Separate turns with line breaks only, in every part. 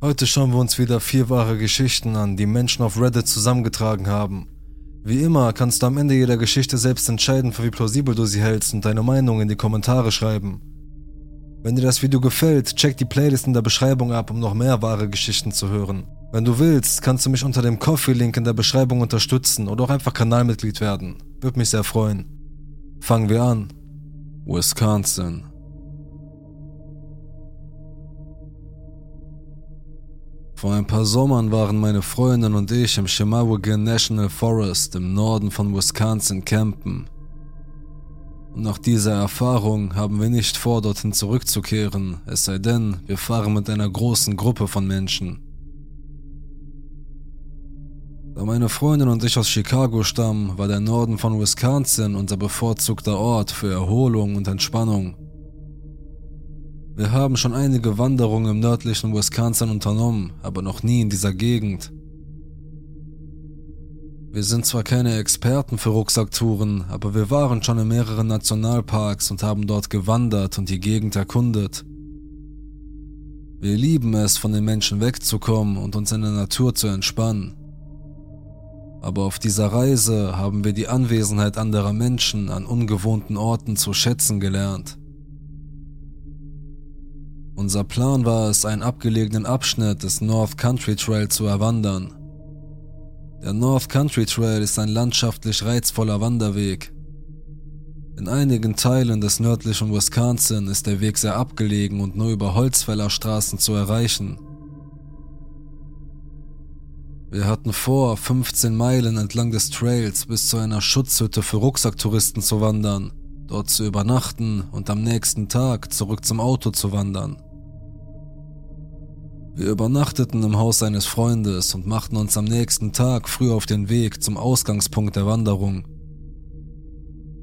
Heute schauen wir uns wieder vier wahre Geschichten an, die Menschen auf Reddit zusammengetragen haben. Wie immer kannst du am Ende jeder Geschichte selbst entscheiden, für wie plausibel du sie hältst und deine Meinung in die Kommentare schreiben. Wenn dir das Video gefällt, check die Playlist in der Beschreibung ab, um noch mehr wahre Geschichten zu hören. Wenn du willst, kannst du mich unter dem Coffee-Link in der Beschreibung unterstützen oder auch einfach Kanalmitglied werden. Würde mich sehr freuen. Fangen wir an. Wisconsin. Vor ein paar Sommern waren meine Freundin und ich im Chemawagan National Forest im Norden von Wisconsin campen. Und nach dieser Erfahrung haben wir nicht vor, dorthin zurückzukehren, es sei denn, wir fahren mit einer großen Gruppe von Menschen. Da meine Freundin und ich aus Chicago stammen, war der Norden von Wisconsin unser bevorzugter Ort für Erholung und Entspannung. Wir haben schon einige Wanderungen im nördlichen Wisconsin unternommen, aber noch nie in dieser Gegend. Wir sind zwar keine Experten für Rucksacktouren, aber wir waren schon in mehreren Nationalparks und haben dort gewandert und die Gegend erkundet. Wir lieben es, von den Menschen wegzukommen und uns in der Natur zu entspannen. Aber auf dieser Reise haben wir die Anwesenheit anderer Menschen an ungewohnten Orten zu schätzen gelernt. Unser Plan war es, einen abgelegenen Abschnitt des North Country Trail zu erwandern. Der North Country Trail ist ein landschaftlich reizvoller Wanderweg. In einigen Teilen des nördlichen Wisconsin ist der Weg sehr abgelegen und nur über Holzfällerstraßen zu erreichen. Wir hatten vor, 15 Meilen entlang des Trails bis zu einer Schutzhütte für Rucksacktouristen zu wandern, dort zu übernachten und am nächsten Tag zurück zum Auto zu wandern. Wir übernachteten im Haus eines Freundes und machten uns am nächsten Tag früh auf den Weg zum Ausgangspunkt der Wanderung.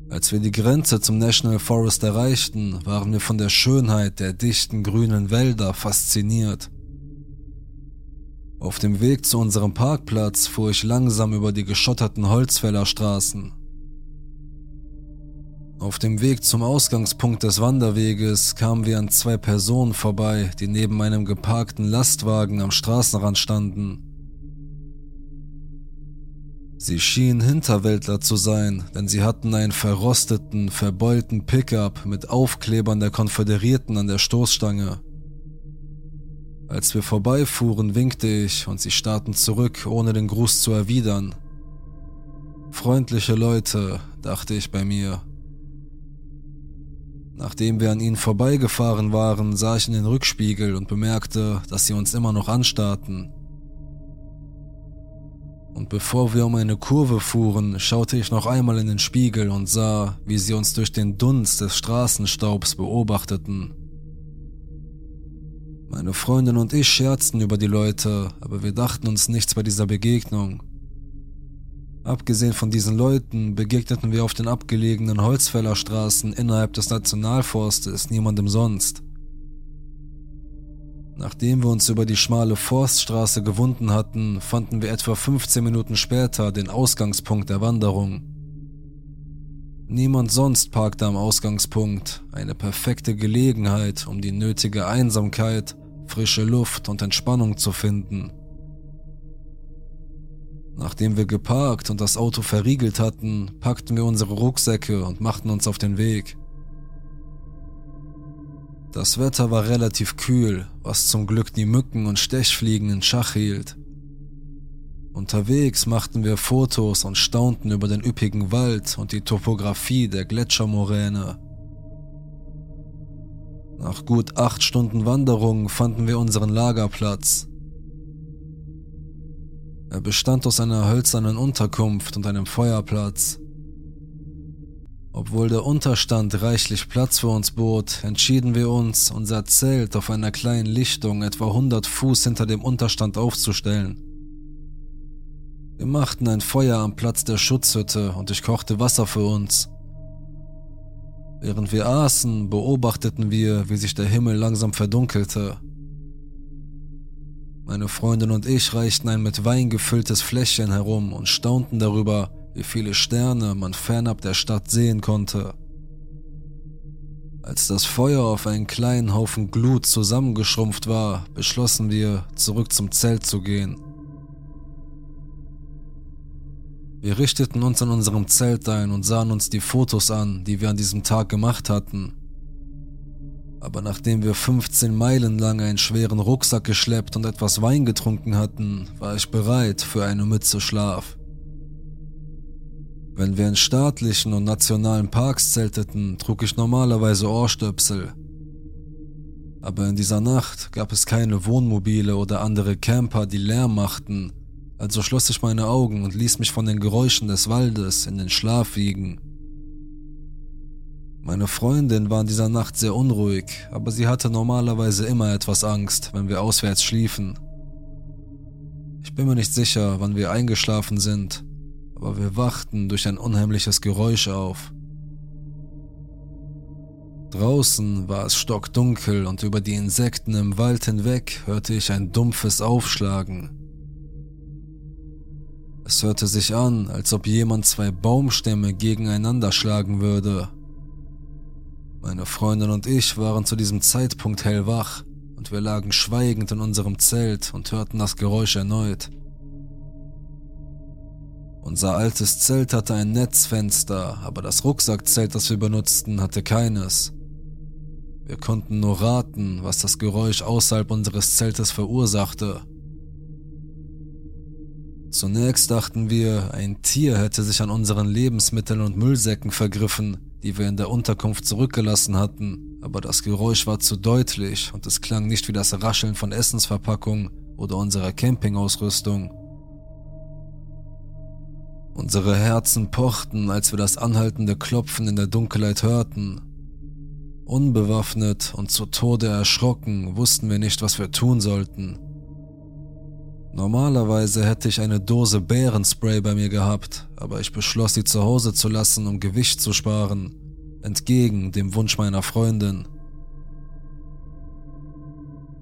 Als wir die Grenze zum National Forest erreichten, waren wir von der Schönheit der dichten grünen Wälder fasziniert. Auf dem Weg zu unserem Parkplatz fuhr ich langsam über die geschotterten Holzfällerstraßen. Auf dem Weg zum Ausgangspunkt des Wanderweges kamen wir an zwei Personen vorbei, die neben einem geparkten Lastwagen am Straßenrand standen. Sie schienen Hinterwäldler zu sein, denn sie hatten einen verrosteten, verbeulten Pickup mit Aufklebern der Konföderierten an der Stoßstange. Als wir vorbeifuhren, winkte ich und sie starrten zurück, ohne den Gruß zu erwidern. Freundliche Leute, dachte ich bei mir. Nachdem wir an ihnen vorbeigefahren waren, sah ich in den Rückspiegel und bemerkte, dass sie uns immer noch anstarrten. Und bevor wir um eine Kurve fuhren, schaute ich noch einmal in den Spiegel und sah, wie sie uns durch den Dunst des Straßenstaubs beobachteten. Meine Freundin und ich scherzten über die Leute, aber wir dachten uns nichts bei dieser Begegnung. Abgesehen von diesen Leuten begegneten wir auf den abgelegenen Holzfällerstraßen innerhalb des Nationalforstes niemandem sonst. Nachdem wir uns über die schmale Forststraße gewunden hatten, fanden wir etwa 15 Minuten später den Ausgangspunkt der Wanderung. Niemand sonst parkte am Ausgangspunkt, eine perfekte Gelegenheit, um die nötige Einsamkeit, frische Luft und Entspannung zu finden. Nachdem wir geparkt und das Auto verriegelt hatten, packten wir unsere Rucksäcke und machten uns auf den Weg. Das Wetter war relativ kühl, was zum Glück die Mücken und Stechfliegen in Schach hielt. Unterwegs machten wir Fotos und staunten über den üppigen Wald und die Topographie der Gletschermoräne. Nach gut acht Stunden Wanderung fanden wir unseren Lagerplatz, er bestand aus einer hölzernen Unterkunft und einem Feuerplatz. Obwohl der Unterstand reichlich Platz für uns bot, entschieden wir uns, unser Zelt auf einer kleinen Lichtung etwa 100 Fuß hinter dem Unterstand aufzustellen. Wir machten ein Feuer am Platz der Schutzhütte und ich kochte Wasser für uns. Während wir aßen, beobachteten wir, wie sich der Himmel langsam verdunkelte. Meine Freundin und ich reichten ein mit Wein gefülltes Fläschchen herum und staunten darüber, wie viele Sterne man fernab der Stadt sehen konnte. Als das Feuer auf einen kleinen Haufen Glut zusammengeschrumpft war, beschlossen wir, zurück zum Zelt zu gehen. Wir richteten uns an unserem Zelt ein und sahen uns die Fotos an, die wir an diesem Tag gemacht hatten. Aber nachdem wir 15 Meilen lang einen schweren Rucksack geschleppt und etwas Wein getrunken hatten, war ich bereit für eine Mütze Schlaf. Wenn wir in staatlichen und nationalen Parks zelteten, trug ich normalerweise Ohrstöpsel. Aber in dieser Nacht gab es keine Wohnmobile oder andere Camper, die Lärm machten, also schloss ich meine Augen und ließ mich von den Geräuschen des Waldes in den Schlaf wiegen. Meine Freundin war in dieser Nacht sehr unruhig, aber sie hatte normalerweise immer etwas Angst, wenn wir auswärts schliefen. Ich bin mir nicht sicher, wann wir eingeschlafen sind, aber wir wachten durch ein unheimliches Geräusch auf. Draußen war es stockdunkel und über die Insekten im Wald hinweg hörte ich ein dumpfes Aufschlagen. Es hörte sich an, als ob jemand zwei Baumstämme gegeneinander schlagen würde. Meine Freundin und ich waren zu diesem Zeitpunkt hellwach und wir lagen schweigend in unserem Zelt und hörten das Geräusch erneut. Unser altes Zelt hatte ein Netzfenster, aber das Rucksackzelt, das wir benutzten, hatte keines. Wir konnten nur raten, was das Geräusch außerhalb unseres Zeltes verursachte. Zunächst dachten wir, ein Tier hätte sich an unseren Lebensmitteln und Müllsäcken vergriffen, die wir in der Unterkunft zurückgelassen hatten, aber das Geräusch war zu deutlich und es klang nicht wie das Rascheln von Essensverpackungen oder unserer Campingausrüstung. Unsere Herzen pochten, als wir das anhaltende Klopfen in der Dunkelheit hörten. Unbewaffnet und zu Tode erschrocken wussten wir nicht, was wir tun sollten. Normalerweise hätte ich eine Dose Bärenspray bei mir gehabt, aber ich beschloss, sie zu Hause zu lassen, um Gewicht zu sparen, entgegen dem Wunsch meiner Freundin.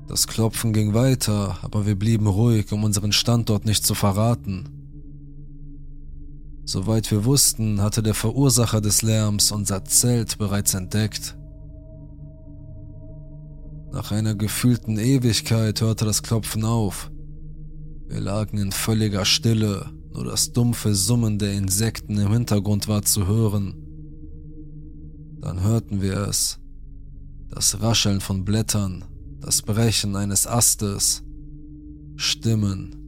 Das Klopfen ging weiter, aber wir blieben ruhig, um unseren Standort nicht zu verraten. Soweit wir wussten, hatte der Verursacher des Lärms unser Zelt bereits entdeckt. Nach einer gefühlten Ewigkeit hörte das Klopfen auf. Wir lagen in völliger Stille, nur das dumpfe Summen der Insekten im Hintergrund war zu hören. Dann hörten wir es. Das Rascheln von Blättern, das Brechen eines Astes, Stimmen,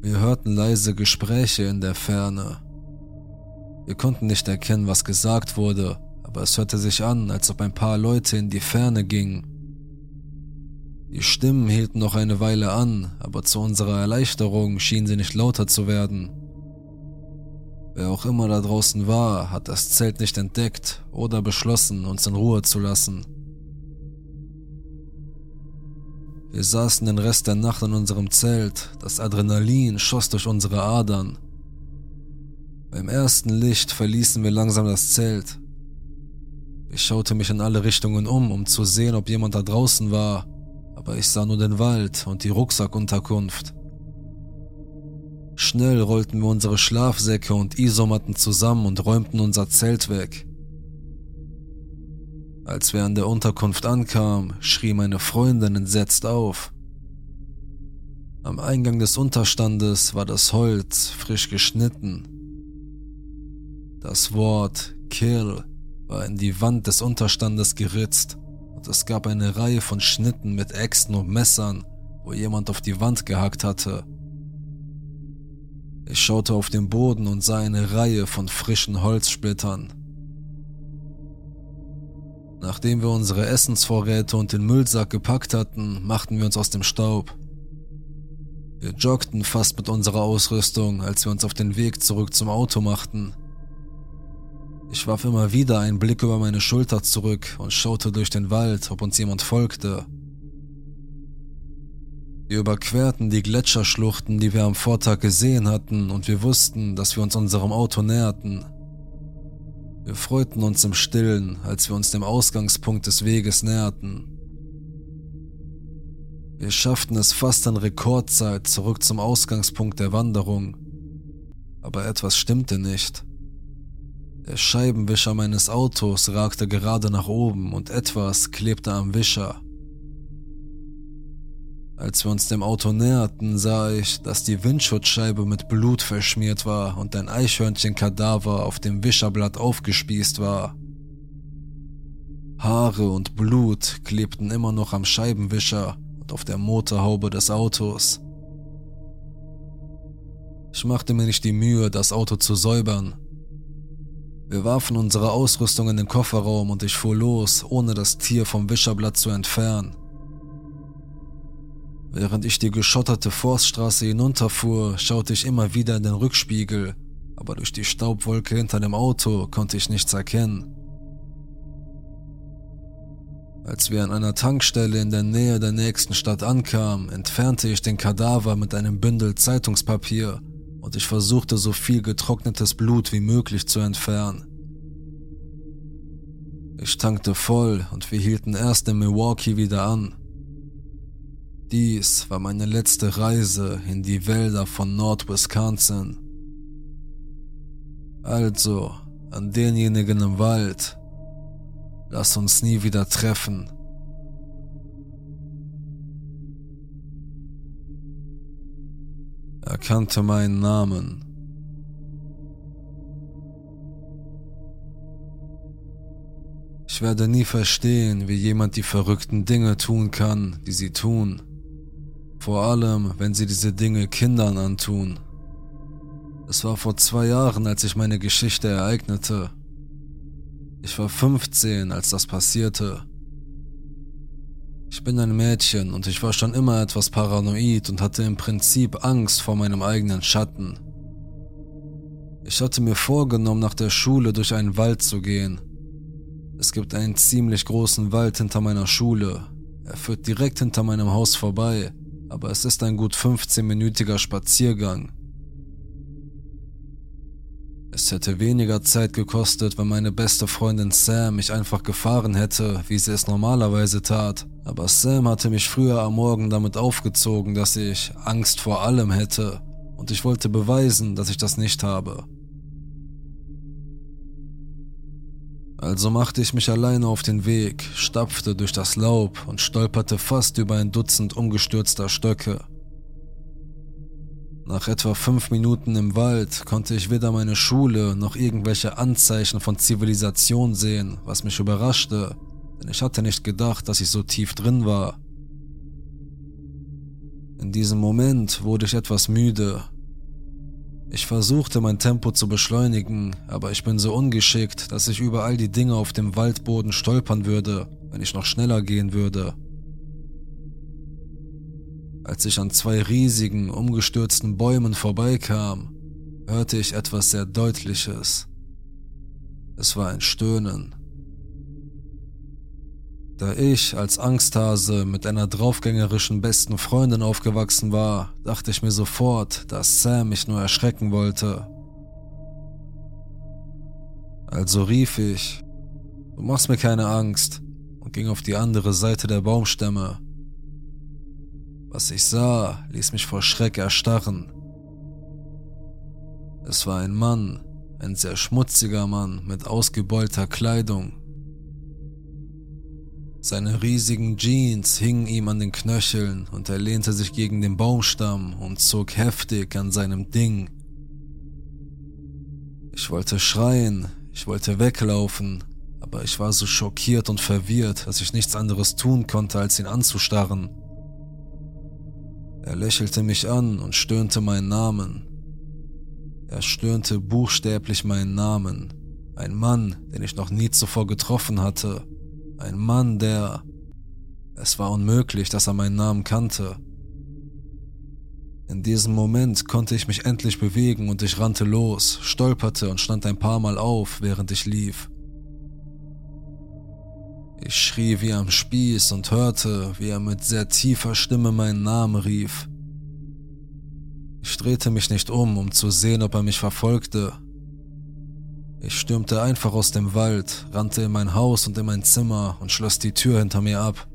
wir hörten leise Gespräche in der Ferne. Wir konnten nicht erkennen, was gesagt wurde, aber es hörte sich an, als ob ein paar Leute in die Ferne gingen. Die Stimmen hielten noch eine Weile an, aber zu unserer Erleichterung schienen sie nicht lauter zu werden. Wer auch immer da draußen war, hat das Zelt nicht entdeckt oder beschlossen, uns in Ruhe zu lassen. Wir saßen den Rest der Nacht in unserem Zelt, das Adrenalin schoss durch unsere Adern. Beim ersten Licht verließen wir langsam das Zelt. Ich schaute mich in alle Richtungen um, um zu sehen, ob jemand da draußen war, aber ich sah nur den Wald und die Rucksackunterkunft. Schnell rollten wir unsere Schlafsäcke und Isomatten zusammen und räumten unser Zelt weg. Als wir an der Unterkunft ankamen, schrie meine Freundin entsetzt auf. Am Eingang des Unterstandes war das Holz frisch geschnitten. Das Wort Kill war in die Wand des Unterstandes geritzt es gab eine Reihe von Schnitten mit Äxten und Messern, wo jemand auf die Wand gehackt hatte. Ich schaute auf den Boden und sah eine Reihe von frischen Holzsplittern. Nachdem wir unsere Essensvorräte und den Müllsack gepackt hatten, machten wir uns aus dem Staub. Wir joggten fast mit unserer Ausrüstung, als wir uns auf den Weg zurück zum Auto machten. Ich warf immer wieder einen Blick über meine Schulter zurück und schaute durch den Wald, ob uns jemand folgte. Wir überquerten die Gletscherschluchten, die wir am Vortag gesehen hatten, und wir wussten, dass wir uns unserem Auto näherten. Wir freuten uns im Stillen, als wir uns dem Ausgangspunkt des Weges näherten. Wir schafften es fast in Rekordzeit zurück zum Ausgangspunkt der Wanderung, aber etwas stimmte nicht. Der Scheibenwischer meines Autos ragte gerade nach oben und etwas klebte am Wischer. Als wir uns dem Auto näherten, sah ich, dass die Windschutzscheibe mit Blut verschmiert war und ein Eichhörnchenkadaver auf dem Wischerblatt aufgespießt war. Haare und Blut klebten immer noch am Scheibenwischer und auf der Motorhaube des Autos. Ich machte mir nicht die Mühe, das Auto zu säubern. Wir warfen unsere Ausrüstung in den Kofferraum und ich fuhr los, ohne das Tier vom Wischerblatt zu entfernen. Während ich die geschotterte Forststraße hinunterfuhr, schaute ich immer wieder in den Rückspiegel, aber durch die Staubwolke hinter dem Auto konnte ich nichts erkennen. Als wir an einer Tankstelle in der Nähe der nächsten Stadt ankamen, entfernte ich den Kadaver mit einem Bündel Zeitungspapier und ich versuchte so viel getrocknetes Blut wie möglich zu entfernen. Ich tankte voll und wir hielten erst in Milwaukee wieder an. Dies war meine letzte Reise in die Wälder von Nord-Wisconsin. Also, an denjenigen im Wald, lass uns nie wieder treffen. Er kannte meinen Namen. Ich werde nie verstehen, wie jemand die verrückten Dinge tun kann, die sie tun. Vor allem, wenn sie diese Dinge Kindern antun. Es war vor zwei Jahren, als ich meine Geschichte ereignete. Ich war 15, als das passierte. Ich bin ein Mädchen und ich war schon immer etwas paranoid und hatte im Prinzip Angst vor meinem eigenen Schatten. Ich hatte mir vorgenommen, nach der Schule durch einen Wald zu gehen. Es gibt einen ziemlich großen Wald hinter meiner Schule. Er führt direkt hinter meinem Haus vorbei, aber es ist ein gut 15-minütiger Spaziergang. Es hätte weniger Zeit gekostet, wenn meine beste Freundin Sam mich einfach gefahren hätte, wie sie es normalerweise tat. Aber Sam hatte mich früher am Morgen damit aufgezogen, dass ich Angst vor allem hätte. Und ich wollte beweisen, dass ich das nicht habe. Also machte ich mich alleine auf den Weg, stapfte durch das Laub und stolperte fast über ein Dutzend umgestürzter Stöcke. Nach etwa fünf Minuten im Wald konnte ich weder meine Schule noch irgendwelche Anzeichen von Zivilisation sehen, was mich überraschte, denn ich hatte nicht gedacht, dass ich so tief drin war. In diesem Moment wurde ich etwas müde. Ich versuchte mein Tempo zu beschleunigen, aber ich bin so ungeschickt, dass ich über all die Dinge auf dem Waldboden stolpern würde, wenn ich noch schneller gehen würde. Als ich an zwei riesigen, umgestürzten Bäumen vorbeikam, hörte ich etwas sehr Deutliches. Es war ein Stöhnen. Da ich als Angsthase mit einer draufgängerischen besten Freundin aufgewachsen war, dachte ich mir sofort, dass Sam mich nur erschrecken wollte. Also rief ich, du machst mir keine Angst, und ging auf die andere Seite der Baumstämme. Was ich sah, ließ mich vor Schreck erstarren. Es war ein Mann, ein sehr schmutziger Mann mit ausgebeulter Kleidung. Seine riesigen Jeans hingen ihm an den Knöcheln und er lehnte sich gegen den Baumstamm und zog heftig an seinem Ding. Ich wollte schreien, ich wollte weglaufen, aber ich war so schockiert und verwirrt, dass ich nichts anderes tun konnte, als ihn anzustarren. Er lächelte mich an und stöhnte meinen Namen. Er stöhnte buchstäblich meinen Namen. Ein Mann, den ich noch nie zuvor getroffen hatte. Ein Mann, der... Es war unmöglich, dass er meinen Namen kannte. In diesem Moment konnte ich mich endlich bewegen und ich rannte los, stolperte und stand ein paar Mal auf, während ich lief. Ich schrie wie am Spieß und hörte, wie er mit sehr tiefer Stimme meinen Namen rief. Ich drehte mich nicht um, um zu sehen, ob er mich verfolgte. Ich stürmte einfach aus dem Wald, rannte in mein Haus und in mein Zimmer und schloss die Tür hinter mir ab.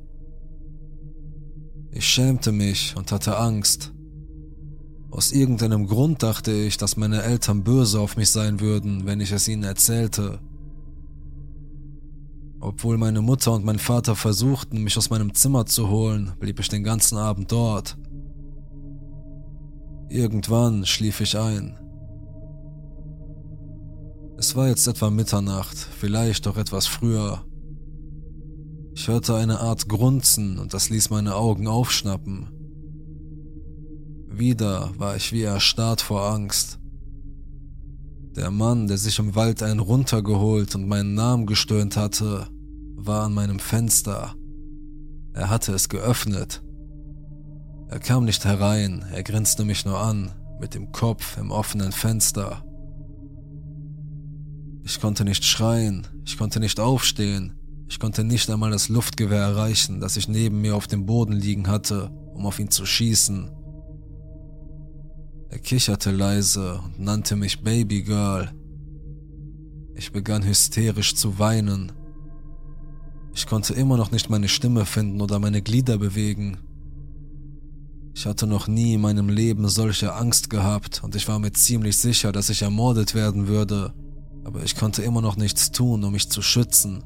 Ich schämte mich und hatte Angst. Aus irgendeinem Grund dachte ich, dass meine Eltern böse auf mich sein würden, wenn ich es ihnen erzählte. Obwohl meine Mutter und mein Vater versuchten, mich aus meinem Zimmer zu holen, blieb ich den ganzen Abend dort. Irgendwann schlief ich ein. Es war jetzt etwa Mitternacht, vielleicht auch etwas früher. Ich hörte eine Art Grunzen und das ließ meine Augen aufschnappen. Wieder war ich wie erstarrt vor Angst. Der Mann, der sich im Wald einen runtergeholt und meinen Namen gestöhnt hatte, war an meinem Fenster. Er hatte es geöffnet. Er kam nicht herein, er grinste mich nur an, mit dem Kopf im offenen Fenster. Ich konnte nicht schreien, ich konnte nicht aufstehen, ich konnte nicht einmal das Luftgewehr erreichen, das ich neben mir auf dem Boden liegen hatte, um auf ihn zu schießen. Er kicherte leise und nannte mich Baby Girl. Ich begann hysterisch zu weinen. Ich konnte immer noch nicht meine Stimme finden oder meine Glieder bewegen. Ich hatte noch nie in meinem Leben solche Angst gehabt und ich war mir ziemlich sicher, dass ich ermordet werden würde, aber ich konnte immer noch nichts tun, um mich zu schützen.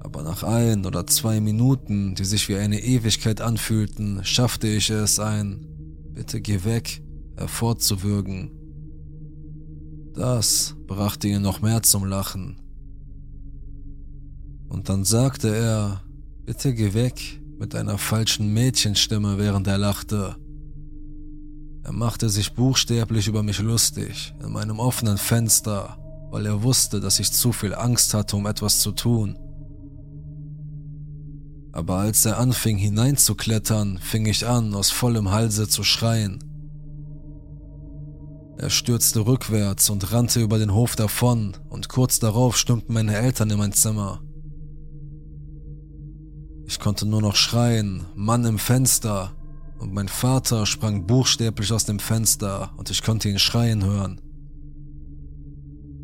Aber nach ein oder zwei Minuten, die sich wie eine Ewigkeit anfühlten, schaffte ich es, ein Bitte geh weg, hervorzuwürgen. Das brachte ihn noch mehr zum Lachen. Und dann sagte er, bitte geh weg, mit einer falschen Mädchenstimme, während er lachte. Er machte sich buchstäblich über mich lustig, in meinem offenen Fenster, weil er wusste, dass ich zu viel Angst hatte, um etwas zu tun. Aber als er anfing hineinzuklettern, fing ich an, aus vollem Halse zu schreien. Er stürzte rückwärts und rannte über den Hof davon, und kurz darauf stürmten meine Eltern in mein Zimmer. Ich konnte nur noch schreien, Mann im Fenster, und mein Vater sprang buchstäblich aus dem Fenster und ich konnte ihn schreien hören.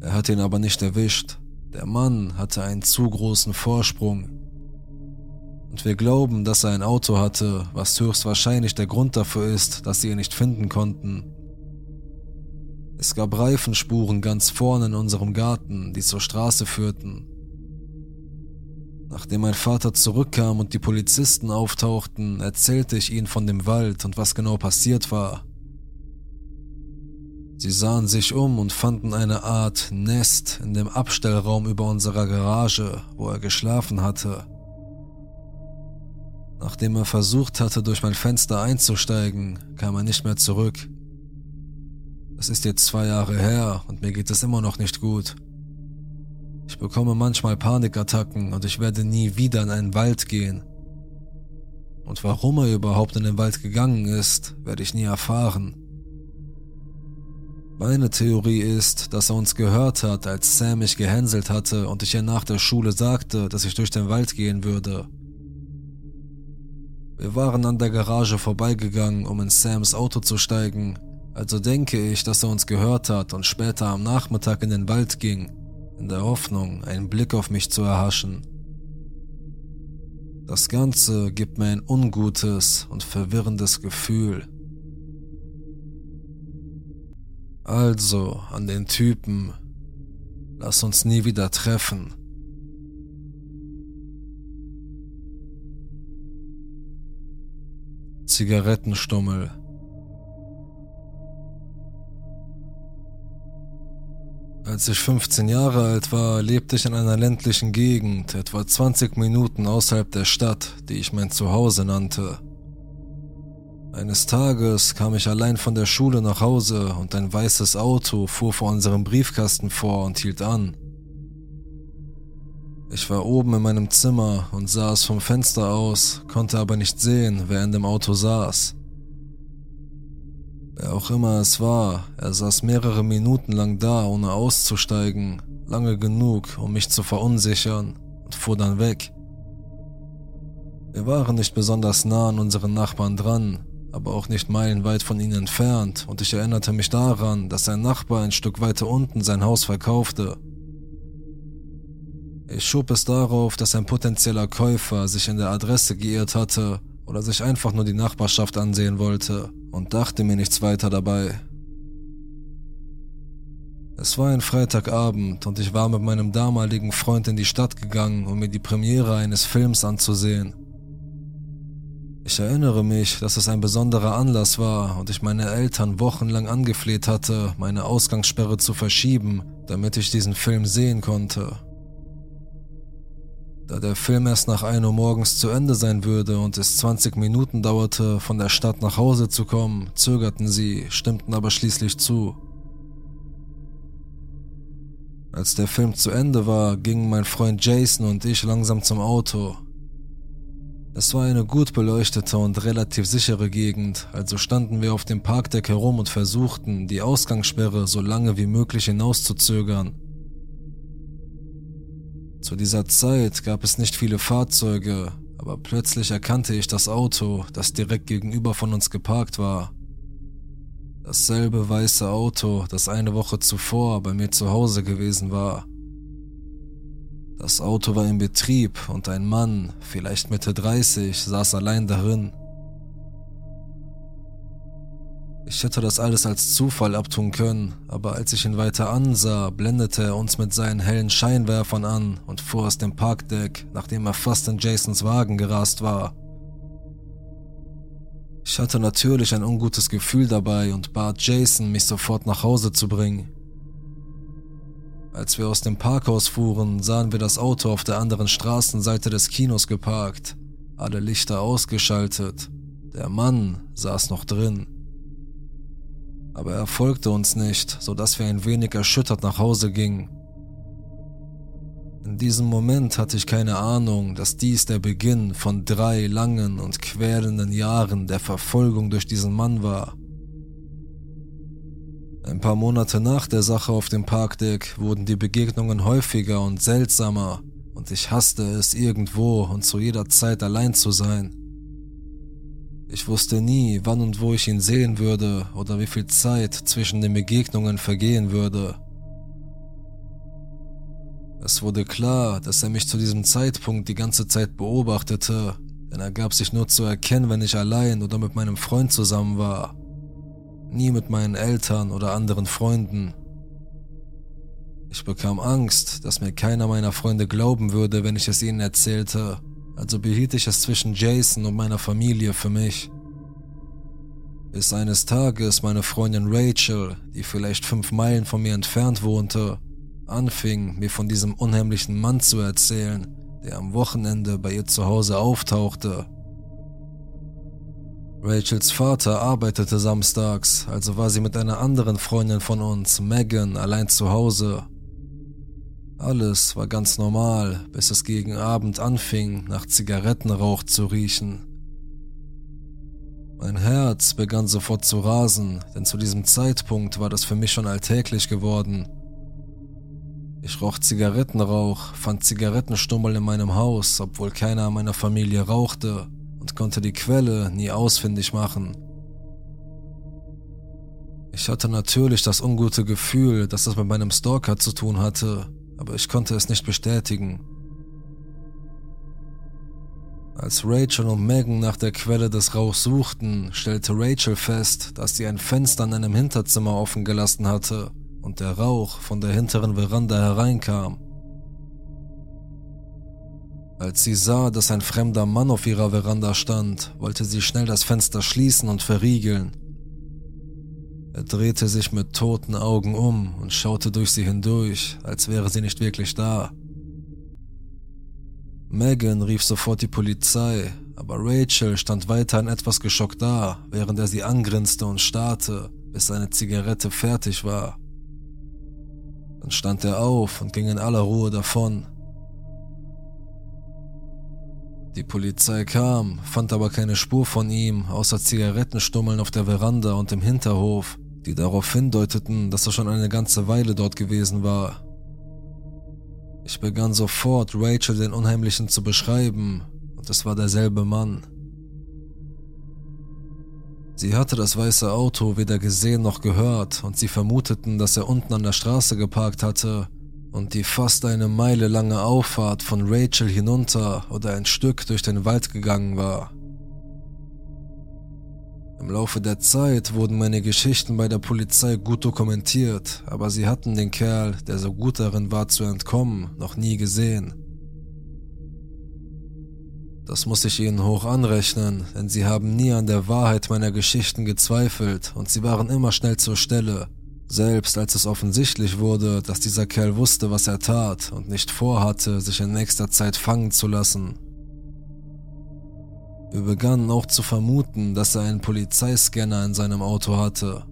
Er hatte ihn aber nicht erwischt. Der Mann hatte einen zu großen Vorsprung und wir glauben, dass er ein Auto hatte, was höchstwahrscheinlich der Grund dafür ist, dass sie ihn nicht finden konnten. Es gab Reifenspuren ganz vorne in unserem Garten, die zur Straße führten. Nachdem mein Vater zurückkam und die Polizisten auftauchten, erzählte ich ihnen von dem Wald und was genau passiert war. Sie sahen sich um und fanden eine Art Nest in dem Abstellraum über unserer Garage, wo er geschlafen hatte. Nachdem er versucht hatte, durch mein Fenster einzusteigen, kam er nicht mehr zurück. Es ist jetzt zwei Jahre her und mir geht es immer noch nicht gut. Ich bekomme manchmal Panikattacken und ich werde nie wieder in einen Wald gehen. Und warum er überhaupt in den Wald gegangen ist, werde ich nie erfahren. Meine Theorie ist, dass er uns gehört hat, als Sam mich gehänselt hatte und ich ihr nach der Schule sagte, dass ich durch den Wald gehen würde. Wir waren an der Garage vorbeigegangen, um in Sams Auto zu steigen, also denke ich, dass er uns gehört hat und später am Nachmittag in den Wald ging, in der Hoffnung, einen Blick auf mich zu erhaschen. Das Ganze gibt mir ein ungutes und verwirrendes Gefühl. Also an den Typen, lass uns nie wieder treffen. Zigarettenstummel. Als ich 15 Jahre alt war, lebte ich in einer ländlichen Gegend, etwa 20 Minuten außerhalb der Stadt, die ich mein Zuhause nannte. Eines Tages kam ich allein von der Schule nach Hause und ein weißes Auto fuhr vor unserem Briefkasten vor und hielt an. Ich war oben in meinem Zimmer und saß vom Fenster aus, konnte aber nicht sehen, wer in dem Auto saß. Wer auch immer es war, er saß mehrere Minuten lang da, ohne auszusteigen, lange genug, um mich zu verunsichern, und fuhr dann weg. Wir waren nicht besonders nah an unseren Nachbarn dran, aber auch nicht meilenweit von ihnen entfernt, und ich erinnerte mich daran, dass sein Nachbar ein Stück weiter unten sein Haus verkaufte. Ich schob es darauf, dass ein potenzieller Käufer sich in der Adresse geirrt hatte oder sich einfach nur die Nachbarschaft ansehen wollte und dachte mir nichts weiter dabei. Es war ein Freitagabend und ich war mit meinem damaligen Freund in die Stadt gegangen, um mir die Premiere eines Films anzusehen. Ich erinnere mich, dass es ein besonderer Anlass war und ich meine Eltern wochenlang angefleht hatte, meine Ausgangssperre zu verschieben, damit ich diesen Film sehen konnte. Da der Film erst nach 1 Uhr morgens zu Ende sein würde und es 20 Minuten dauerte, von der Stadt nach Hause zu kommen, zögerten sie, stimmten aber schließlich zu. Als der Film zu Ende war, gingen mein Freund Jason und ich langsam zum Auto. Es war eine gut beleuchtete und relativ sichere Gegend, also standen wir auf dem Parkdeck herum und versuchten, die Ausgangssperre so lange wie möglich hinauszuzögern. Zu dieser Zeit gab es nicht viele Fahrzeuge, aber plötzlich erkannte ich das Auto, das direkt gegenüber von uns geparkt war. Dasselbe weiße Auto, das eine Woche zuvor bei mir zu Hause gewesen war. Das Auto war in Betrieb und ein Mann, vielleicht Mitte 30, saß allein darin. Ich hätte das alles als Zufall abtun können, aber als ich ihn weiter ansah, blendete er uns mit seinen hellen Scheinwerfern an und fuhr aus dem Parkdeck, nachdem er fast in Jasons Wagen gerast war. Ich hatte natürlich ein ungutes Gefühl dabei und bat Jason, mich sofort nach Hause zu bringen. Als wir aus dem Parkhaus fuhren, sahen wir das Auto auf der anderen Straßenseite des Kinos geparkt, alle Lichter ausgeschaltet. Der Mann saß noch drin aber er folgte uns nicht, so dass wir ein wenig erschüttert nach Hause gingen. In diesem Moment hatte ich keine Ahnung, dass dies der Beginn von drei langen und quälenden Jahren der Verfolgung durch diesen Mann war. Ein paar Monate nach der Sache auf dem Parkdeck wurden die Begegnungen häufiger und seltsamer und ich hasste es irgendwo und zu jeder Zeit allein zu sein. Ich wusste nie, wann und wo ich ihn sehen würde oder wie viel Zeit zwischen den Begegnungen vergehen würde. Es wurde klar, dass er mich zu diesem Zeitpunkt die ganze Zeit beobachtete, denn er gab sich nur zu erkennen, wenn ich allein oder mit meinem Freund zusammen war. Nie mit meinen Eltern oder anderen Freunden. Ich bekam Angst, dass mir keiner meiner Freunde glauben würde, wenn ich es ihnen erzählte also behielt ich es zwischen Jason und meiner Familie für mich. Bis eines Tages meine Freundin Rachel, die vielleicht fünf Meilen von mir entfernt wohnte, anfing, mir von diesem unheimlichen Mann zu erzählen, der am Wochenende bei ihr zu Hause auftauchte. Rachels Vater arbeitete samstags, also war sie mit einer anderen Freundin von uns, Megan, allein zu Hause alles war ganz normal, bis es gegen Abend anfing, nach Zigarettenrauch zu riechen. Mein Herz begann sofort zu rasen, denn zu diesem Zeitpunkt war das für mich schon alltäglich geworden. Ich roch Zigarettenrauch, fand Zigarettenstummel in meinem Haus, obwohl keiner meiner Familie rauchte und konnte die Quelle nie ausfindig machen. Ich hatte natürlich das ungute Gefühl, dass es mit meinem Stalker zu tun hatte, aber ich konnte es nicht bestätigen. Als Rachel und Megan nach der Quelle des Rauchs suchten, stellte Rachel fest, dass sie ein Fenster in einem Hinterzimmer offen gelassen hatte und der Rauch von der hinteren Veranda hereinkam. Als sie sah, dass ein fremder Mann auf ihrer Veranda stand, wollte sie schnell das Fenster schließen und verriegeln. Er drehte sich mit toten Augen um und schaute durch sie hindurch, als wäre sie nicht wirklich da. Megan rief sofort die Polizei, aber Rachel stand weiterhin etwas geschockt da, während er sie angrinste und starrte, bis seine Zigarette fertig war. Dann stand er auf und ging in aller Ruhe davon. Die Polizei kam, fand aber keine Spur von ihm, außer Zigarettenstummeln auf der Veranda und im Hinterhof, die darauf hindeuteten, dass er schon eine ganze Weile dort gewesen war. Ich begann sofort, Rachel den Unheimlichen zu beschreiben, und es war derselbe Mann. Sie hatte das weiße Auto weder gesehen noch gehört, und sie vermuteten, dass er unten an der Straße geparkt hatte und die fast eine Meile lange Auffahrt von Rachel hinunter oder ein Stück durch den Wald gegangen war. Im Laufe der Zeit wurden meine Geschichten bei der Polizei gut dokumentiert, aber sie hatten den Kerl, der so gut darin war zu entkommen, noch nie gesehen. Das muss ich ihnen hoch anrechnen, denn sie haben nie an der Wahrheit meiner Geschichten gezweifelt und sie waren immer schnell zur Stelle, selbst als es offensichtlich wurde, dass dieser Kerl wusste, was er tat und nicht vorhatte, sich in nächster Zeit fangen zu lassen. Wir begannen auch zu vermuten, dass er einen Polizeiscanner in seinem Auto hatte.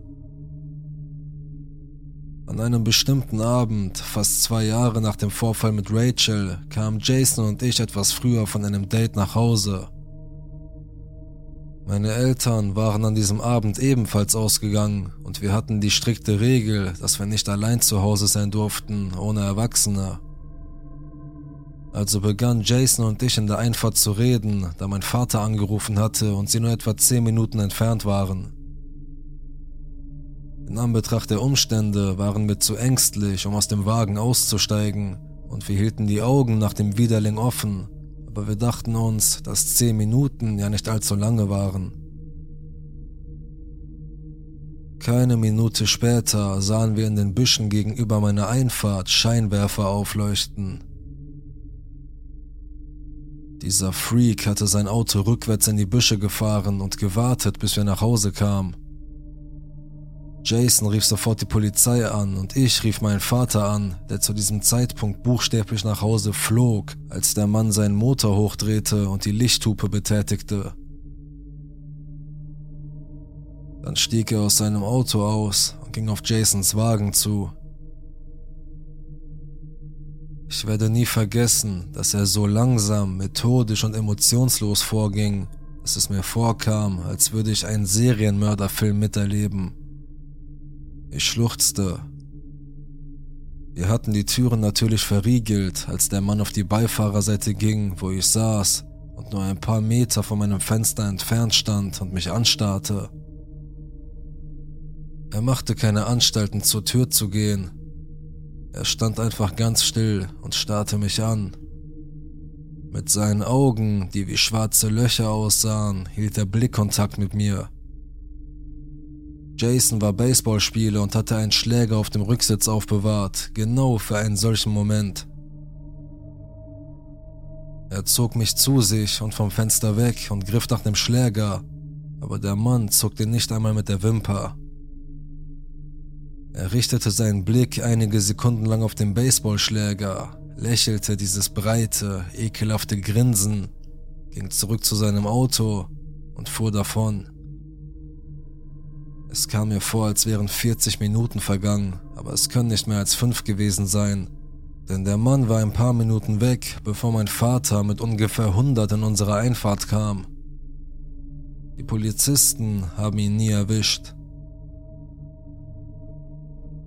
An einem bestimmten Abend, fast zwei Jahre nach dem Vorfall mit Rachel, kamen Jason und ich etwas früher von einem Date nach Hause. Meine Eltern waren an diesem Abend ebenfalls ausgegangen und wir hatten die strikte Regel, dass wir nicht allein zu Hause sein durften, ohne Erwachsene. Also begann Jason und ich in der Einfahrt zu reden, da mein Vater angerufen hatte und sie nur etwa zehn Minuten entfernt waren. In Anbetracht der Umstände waren wir zu ängstlich, um aus dem Wagen auszusteigen, und wir hielten die Augen nach dem Widerling offen, aber wir dachten uns, dass zehn Minuten ja nicht allzu lange waren. Keine Minute später sahen wir in den Büschen gegenüber meiner Einfahrt Scheinwerfer aufleuchten. Dieser Freak hatte sein Auto rückwärts in die Büsche gefahren und gewartet, bis wir nach Hause kamen. Jason rief sofort die Polizei an und ich rief meinen Vater an, der zu diesem Zeitpunkt buchstäblich nach Hause flog, als der Mann seinen Motor hochdrehte und die Lichthupe betätigte. Dann stieg er aus seinem Auto aus und ging auf Jasons Wagen zu. Ich werde nie vergessen, dass er so langsam, methodisch und emotionslos vorging, dass es mir vorkam, als würde ich einen Serienmörderfilm miterleben. Ich schluchzte. Wir hatten die Türen natürlich verriegelt, als der Mann auf die Beifahrerseite ging, wo ich saß und nur ein paar Meter von meinem Fenster entfernt stand und mich anstarrte. Er machte keine Anstalten zur Tür zu gehen, er stand einfach ganz still und starrte mich an. Mit seinen Augen, die wie schwarze Löcher aussahen, hielt er Blickkontakt mit mir. Jason war Baseballspieler und hatte einen Schläger auf dem Rücksitz aufbewahrt, genau für einen solchen Moment. Er zog mich zu sich und vom Fenster weg und griff nach dem Schläger, aber der Mann zuckte nicht einmal mit der Wimper. Er richtete seinen Blick einige Sekunden lang auf den Baseballschläger, lächelte dieses breite, ekelhafte Grinsen, ging zurück zu seinem Auto und fuhr davon. Es kam mir vor, als wären 40 Minuten vergangen, aber es können nicht mehr als fünf gewesen sein, denn der Mann war ein paar Minuten weg, bevor mein Vater mit ungefähr 100 in unsere Einfahrt kam. Die Polizisten haben ihn nie erwischt.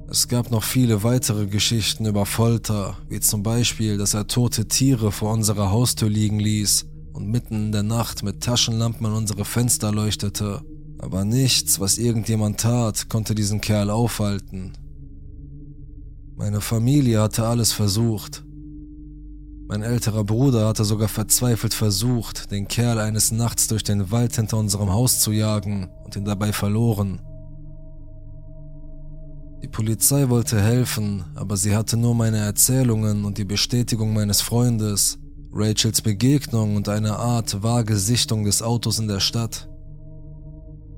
Es gab noch viele weitere Geschichten über Folter, wie zum Beispiel, dass er tote Tiere vor unserer Haustür liegen ließ und mitten in der Nacht mit Taschenlampen an unsere Fenster leuchtete. Aber nichts, was irgendjemand tat, konnte diesen Kerl aufhalten. Meine Familie hatte alles versucht. Mein älterer Bruder hatte sogar verzweifelt versucht, den Kerl eines Nachts durch den Wald hinter unserem Haus zu jagen und ihn dabei verloren. Die Polizei wollte helfen, aber sie hatte nur meine Erzählungen und die Bestätigung meines Freundes, Rachels Begegnung und eine Art vage Sichtung des Autos in der Stadt.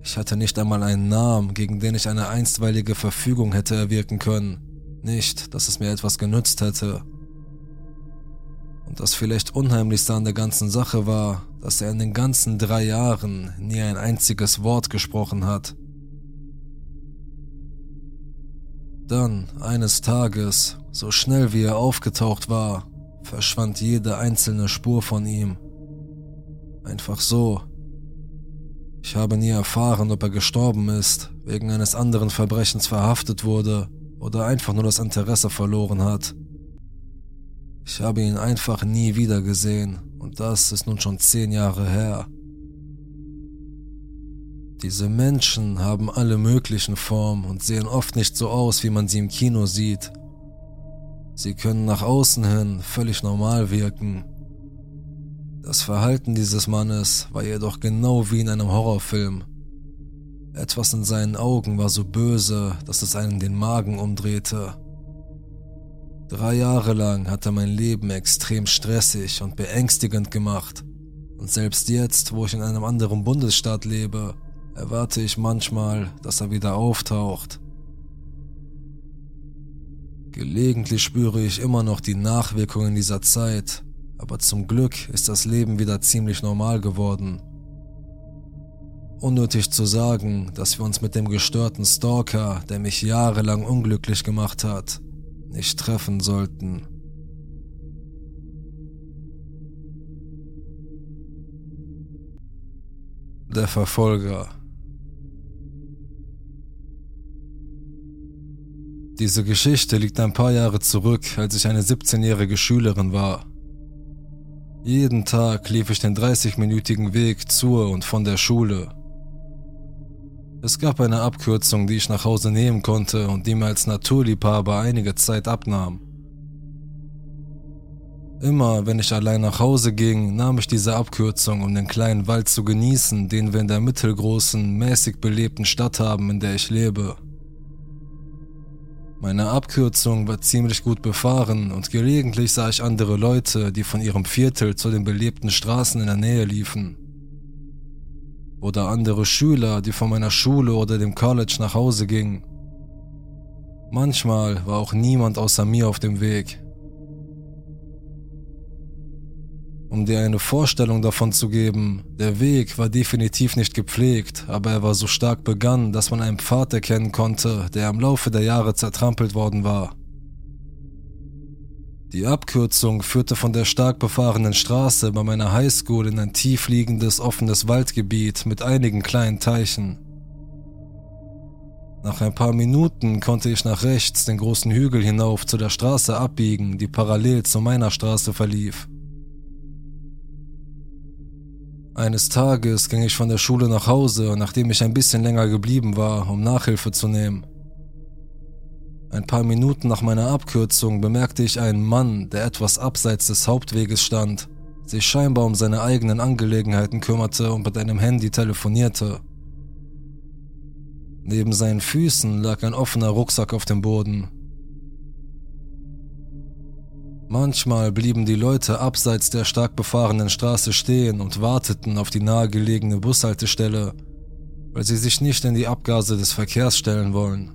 Ich hatte nicht einmal einen Namen, gegen den ich eine einstweilige Verfügung hätte erwirken können. Nicht, dass es mir etwas genützt hätte. Und das vielleicht Unheimlichste an der ganzen Sache war, dass er in den ganzen drei Jahren nie ein einziges Wort gesprochen hat. Dann, eines Tages, so schnell wie er aufgetaucht war, verschwand jede einzelne Spur von ihm. Einfach so. Ich habe nie erfahren, ob er gestorben ist, wegen eines anderen Verbrechens verhaftet wurde oder einfach nur das Interesse verloren hat. Ich habe ihn einfach nie wieder gesehen und das ist nun schon zehn Jahre her. Diese Menschen haben alle möglichen Formen und sehen oft nicht so aus, wie man sie im Kino sieht. Sie können nach außen hin völlig normal wirken. Das Verhalten dieses Mannes war jedoch genau wie in einem Horrorfilm. Etwas in seinen Augen war so böse, dass es einen den Magen umdrehte. Drei Jahre lang hat er mein Leben extrem stressig und beängstigend gemacht. Und selbst jetzt, wo ich in einem anderen Bundesstaat lebe, erwarte ich manchmal, dass er wieder auftaucht. Gelegentlich spüre ich immer noch die Nachwirkungen dieser Zeit, aber zum Glück ist das Leben wieder ziemlich normal geworden. Unnötig zu sagen, dass wir uns mit dem gestörten Stalker, der mich jahrelang unglücklich gemacht hat, nicht treffen sollten. Der Verfolger Diese Geschichte liegt ein paar Jahre zurück, als ich eine 17-jährige Schülerin war. Jeden Tag lief ich den 30-minütigen Weg zur und von der Schule. Es gab eine Abkürzung, die ich nach Hause nehmen konnte und die mir als Naturliebhaber einige Zeit abnahm. Immer wenn ich allein nach Hause ging, nahm ich diese Abkürzung, um den kleinen Wald zu genießen, den wir in der mittelgroßen, mäßig belebten Stadt haben, in der ich lebe. Meine Abkürzung war ziemlich gut befahren und gelegentlich sah ich andere Leute, die von ihrem Viertel zu den belebten Straßen in der Nähe liefen. Oder andere Schüler, die von meiner Schule oder dem College nach Hause gingen. Manchmal war auch niemand außer mir auf dem Weg. Um dir eine Vorstellung davon zu geben, der Weg war definitiv nicht gepflegt, aber er war so stark begann, dass man einen Pfad erkennen konnte, der im Laufe der Jahre zertrampelt worden war. Die Abkürzung führte von der stark befahrenen Straße bei meiner Highschool in ein tiefliegendes offenes Waldgebiet mit einigen kleinen Teichen. Nach ein paar Minuten konnte ich nach rechts den großen Hügel hinauf zu der Straße abbiegen, die parallel zu meiner Straße verlief. Eines Tages ging ich von der Schule nach Hause, nachdem ich ein bisschen länger geblieben war, um Nachhilfe zu nehmen. Ein paar Minuten nach meiner Abkürzung bemerkte ich einen Mann, der etwas abseits des Hauptweges stand, sich scheinbar um seine eigenen Angelegenheiten kümmerte und mit einem Handy telefonierte. Neben seinen Füßen lag ein offener Rucksack auf dem Boden. Manchmal blieben die Leute abseits der stark befahrenen Straße stehen und warteten auf die nahegelegene Bushaltestelle, weil sie sich nicht in die Abgase des Verkehrs stellen wollen.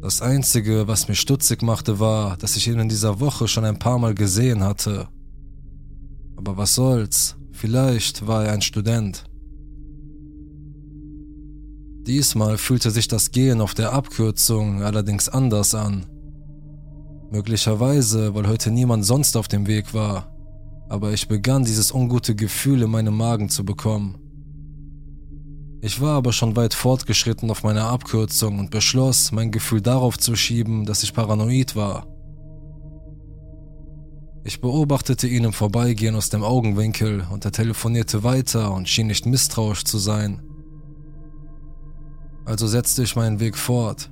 Das Einzige, was mich stutzig machte, war, dass ich ihn in dieser Woche schon ein paar Mal gesehen hatte. Aber was soll's, vielleicht war er ein Student. Diesmal fühlte sich das Gehen auf der Abkürzung allerdings anders an. Möglicherweise, weil heute niemand sonst auf dem Weg war. Aber ich begann dieses ungute Gefühl in meinem Magen zu bekommen. Ich war aber schon weit fortgeschritten auf meiner Abkürzung und beschloss, mein Gefühl darauf zu schieben, dass ich paranoid war. Ich beobachtete ihn im Vorbeigehen aus dem Augenwinkel und er telefonierte weiter und schien nicht misstrauisch zu sein. Also setzte ich meinen Weg fort.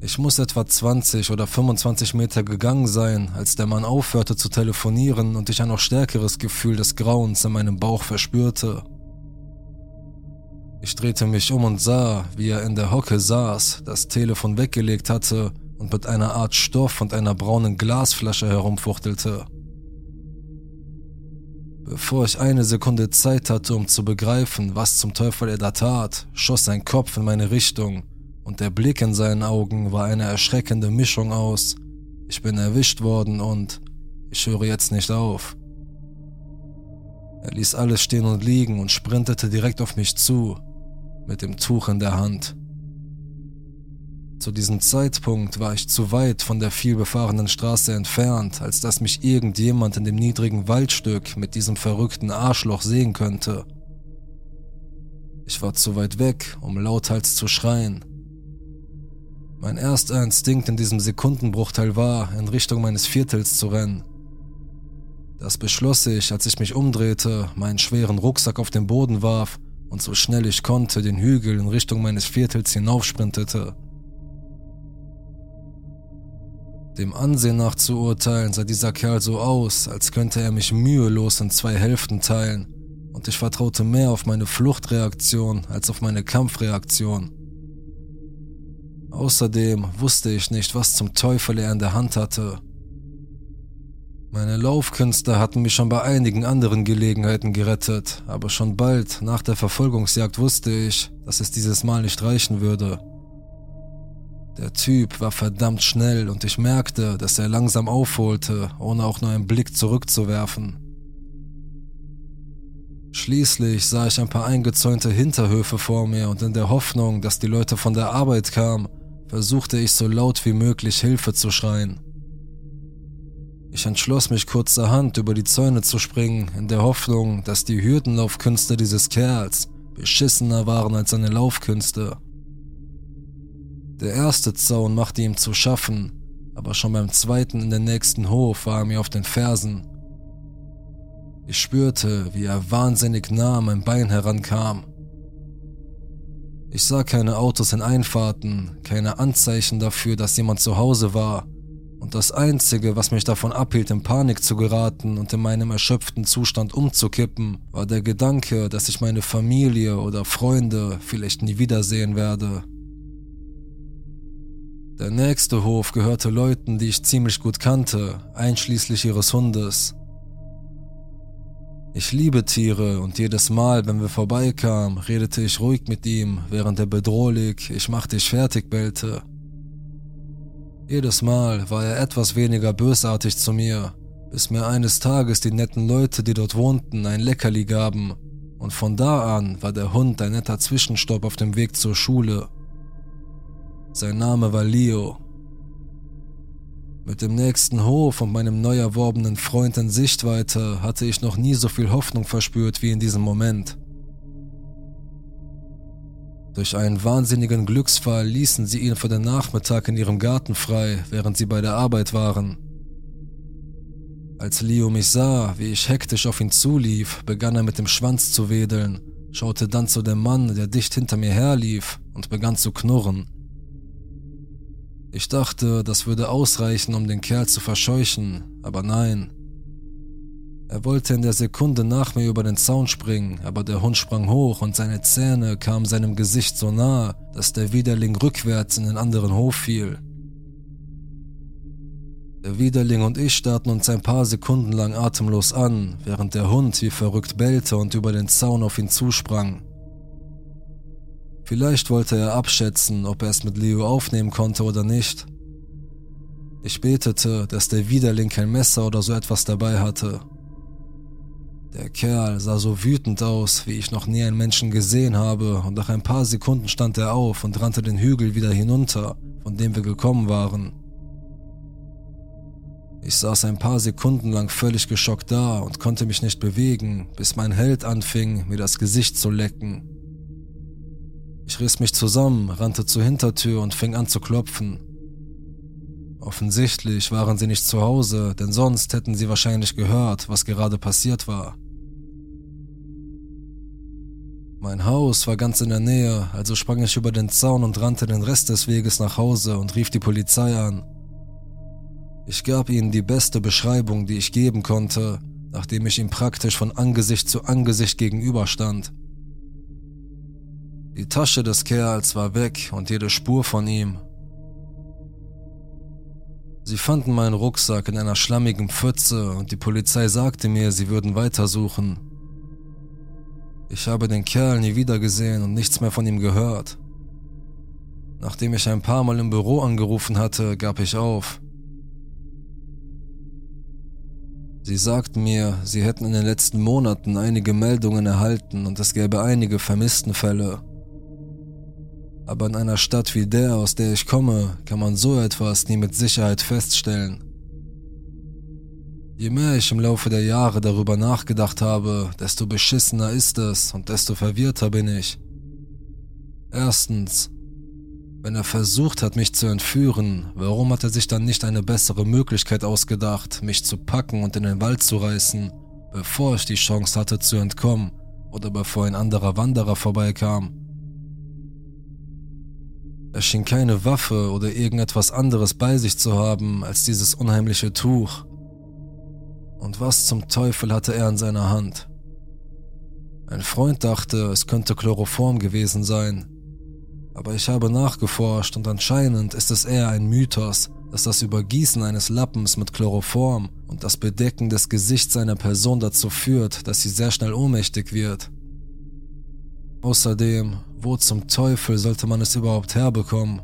Ich muss etwa 20 oder 25 Meter gegangen sein, als der Mann aufhörte zu telefonieren und ich ein noch stärkeres Gefühl des Grauens in meinem Bauch verspürte. Ich drehte mich um und sah, wie er in der Hocke saß, das Telefon weggelegt hatte und mit einer Art Stoff und einer braunen Glasflasche herumfuchtelte. Bevor ich eine Sekunde Zeit hatte, um zu begreifen, was zum Teufel er da tat, schoss sein Kopf in meine Richtung und der Blick in seinen Augen war eine erschreckende Mischung aus Ich bin erwischt worden und ich höre jetzt nicht auf. Er ließ alles stehen und liegen und sprintete direkt auf mich zu, mit dem Tuch in der Hand. Zu diesem Zeitpunkt war ich zu weit von der vielbefahrenen Straße entfernt, als dass mich irgendjemand in dem niedrigen Waldstück mit diesem verrückten Arschloch sehen könnte. Ich war zu weit weg, um lauthals zu schreien, mein erster Instinkt in diesem Sekundenbruchteil war, in Richtung meines Viertels zu rennen. Das beschloss ich, als ich mich umdrehte, meinen schweren Rucksack auf den Boden warf und so schnell ich konnte den Hügel in Richtung meines Viertels hinaufsprintete. Dem Ansehen nach zu urteilen sah dieser Kerl so aus, als könnte er mich mühelos in zwei Hälften teilen und ich vertraute mehr auf meine Fluchtreaktion als auf meine Kampfreaktion. Außerdem wusste ich nicht, was zum Teufel er in der Hand hatte. Meine Laufkünste hatten mich schon bei einigen anderen Gelegenheiten gerettet, aber schon bald nach der Verfolgungsjagd wusste ich, dass es dieses Mal nicht reichen würde. Der Typ war verdammt schnell und ich merkte, dass er langsam aufholte, ohne auch nur einen Blick zurückzuwerfen. Schließlich sah ich ein paar eingezäunte Hinterhöfe vor mir und in der Hoffnung, dass die Leute von der Arbeit kamen, versuchte ich so laut wie möglich Hilfe zu schreien. Ich entschloss mich kurzerhand über die Zäune zu springen, in der Hoffnung, dass die Hürdenlaufkünste dieses Kerls beschissener waren als seine Laufkünste. Der erste Zaun machte ihm zu schaffen, aber schon beim zweiten in den nächsten Hof war er mir auf den Fersen. Ich spürte, wie er wahnsinnig nah an mein Bein herankam. Ich sah keine Autos in Einfahrten, keine Anzeichen dafür, dass jemand zu Hause war und das Einzige, was mich davon abhielt, in Panik zu geraten und in meinem erschöpften Zustand umzukippen, war der Gedanke, dass ich meine Familie oder Freunde vielleicht nie wiedersehen werde. Der nächste Hof gehörte Leuten, die ich ziemlich gut kannte, einschließlich ihres Hundes. Ich liebe Tiere und jedes Mal, wenn wir vorbeikamen, redete ich ruhig mit ihm, während er bedrohlich, ich mach dich fertig bellte. Jedes Mal war er etwas weniger bösartig zu mir, bis mir eines Tages die netten Leute, die dort wohnten, ein Leckerli gaben. Und von da an war der Hund ein netter Zwischenstopp auf dem Weg zur Schule. Sein Name war Leo. Mit dem nächsten Hof und meinem neu erworbenen Freund in Sichtweite hatte ich noch nie so viel Hoffnung verspürt wie in diesem Moment. Durch einen wahnsinnigen Glücksfall ließen sie ihn für den Nachmittag in ihrem Garten frei, während sie bei der Arbeit waren. Als Leo mich sah, wie ich hektisch auf ihn zulief, begann er mit dem Schwanz zu wedeln, schaute dann zu dem Mann, der dicht hinter mir herlief, und begann zu knurren. Ich dachte, das würde ausreichen, um den Kerl zu verscheuchen, aber nein. Er wollte in der Sekunde nach mir über den Zaun springen, aber der Hund sprang hoch und seine Zähne kamen seinem Gesicht so nah, dass der Widerling rückwärts in den anderen Hof fiel. Der Widerling und ich starrten uns ein paar Sekunden lang atemlos an, während der Hund wie verrückt bellte und über den Zaun auf ihn zusprang. Vielleicht wollte er abschätzen, ob er es mit Leo aufnehmen konnte oder nicht. Ich betete, dass der Widerling kein Messer oder so etwas dabei hatte. Der Kerl sah so wütend aus, wie ich noch nie einen Menschen gesehen habe, und nach ein paar Sekunden stand er auf und rannte den Hügel wieder hinunter, von dem wir gekommen waren. Ich saß ein paar Sekunden lang völlig geschockt da und konnte mich nicht bewegen, bis mein Held anfing, mir das Gesicht zu lecken. Ich riss mich zusammen, rannte zur Hintertür und fing an zu klopfen. Offensichtlich waren sie nicht zu Hause, denn sonst hätten sie wahrscheinlich gehört, was gerade passiert war. Mein Haus war ganz in der Nähe, also sprang ich über den Zaun und rannte den Rest des Weges nach Hause und rief die Polizei an. Ich gab ihnen die beste Beschreibung, die ich geben konnte, nachdem ich ihm praktisch von Angesicht zu Angesicht gegenüberstand. Die Tasche des Kerls war weg und jede Spur von ihm, Sie fanden meinen Rucksack in einer schlammigen Pfütze und die Polizei sagte mir, sie würden weitersuchen. Ich habe den Kerl nie wieder gesehen und nichts mehr von ihm gehört. Nachdem ich ein paar Mal im Büro angerufen hatte, gab ich auf. Sie sagten mir, sie hätten in den letzten Monaten einige Meldungen erhalten und es gäbe einige Vermisstenfälle aber in einer Stadt wie der, aus der ich komme, kann man so etwas nie mit Sicherheit feststellen. Je mehr ich im Laufe der Jahre darüber nachgedacht habe, desto beschissener ist es und desto verwirrter bin ich. Erstens, wenn er versucht hat, mich zu entführen, warum hat er sich dann nicht eine bessere Möglichkeit ausgedacht, mich zu packen und in den Wald zu reißen, bevor ich die Chance hatte zu entkommen oder bevor ein anderer Wanderer vorbeikam? Er schien keine Waffe oder irgendetwas anderes bei sich zu haben als dieses unheimliche Tuch. Und was zum Teufel hatte er in seiner Hand? Ein Freund dachte, es könnte Chloroform gewesen sein. Aber ich habe nachgeforscht und anscheinend ist es eher ein Mythos, dass das Übergießen eines Lappens mit Chloroform und das Bedecken des Gesichts einer Person dazu führt, dass sie sehr schnell ohnmächtig wird. Außerdem, wo zum Teufel sollte man es überhaupt herbekommen?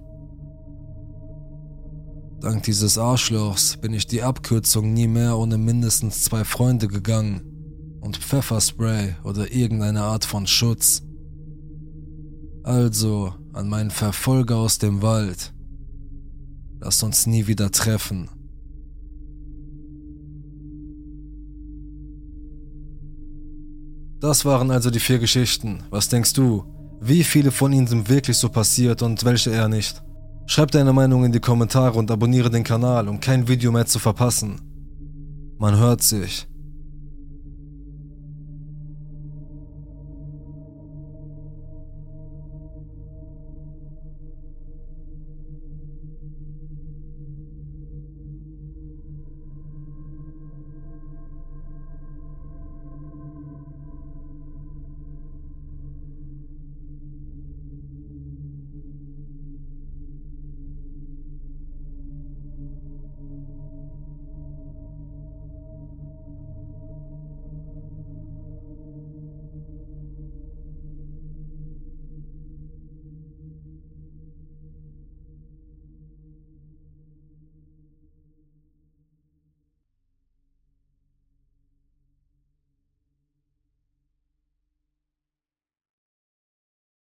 Dank dieses Arschlochs bin ich die Abkürzung nie mehr ohne mindestens zwei Freunde gegangen und Pfefferspray oder irgendeine Art von Schutz. Also an meinen Verfolger aus dem Wald. Lass uns nie wieder treffen. Das waren also die vier Geschichten. Was denkst du? Wie viele von ihnen sind wirklich so passiert und welche eher nicht? Schreib deine Meinung in die Kommentare und abonniere den Kanal, um kein Video mehr zu verpassen. Man hört sich.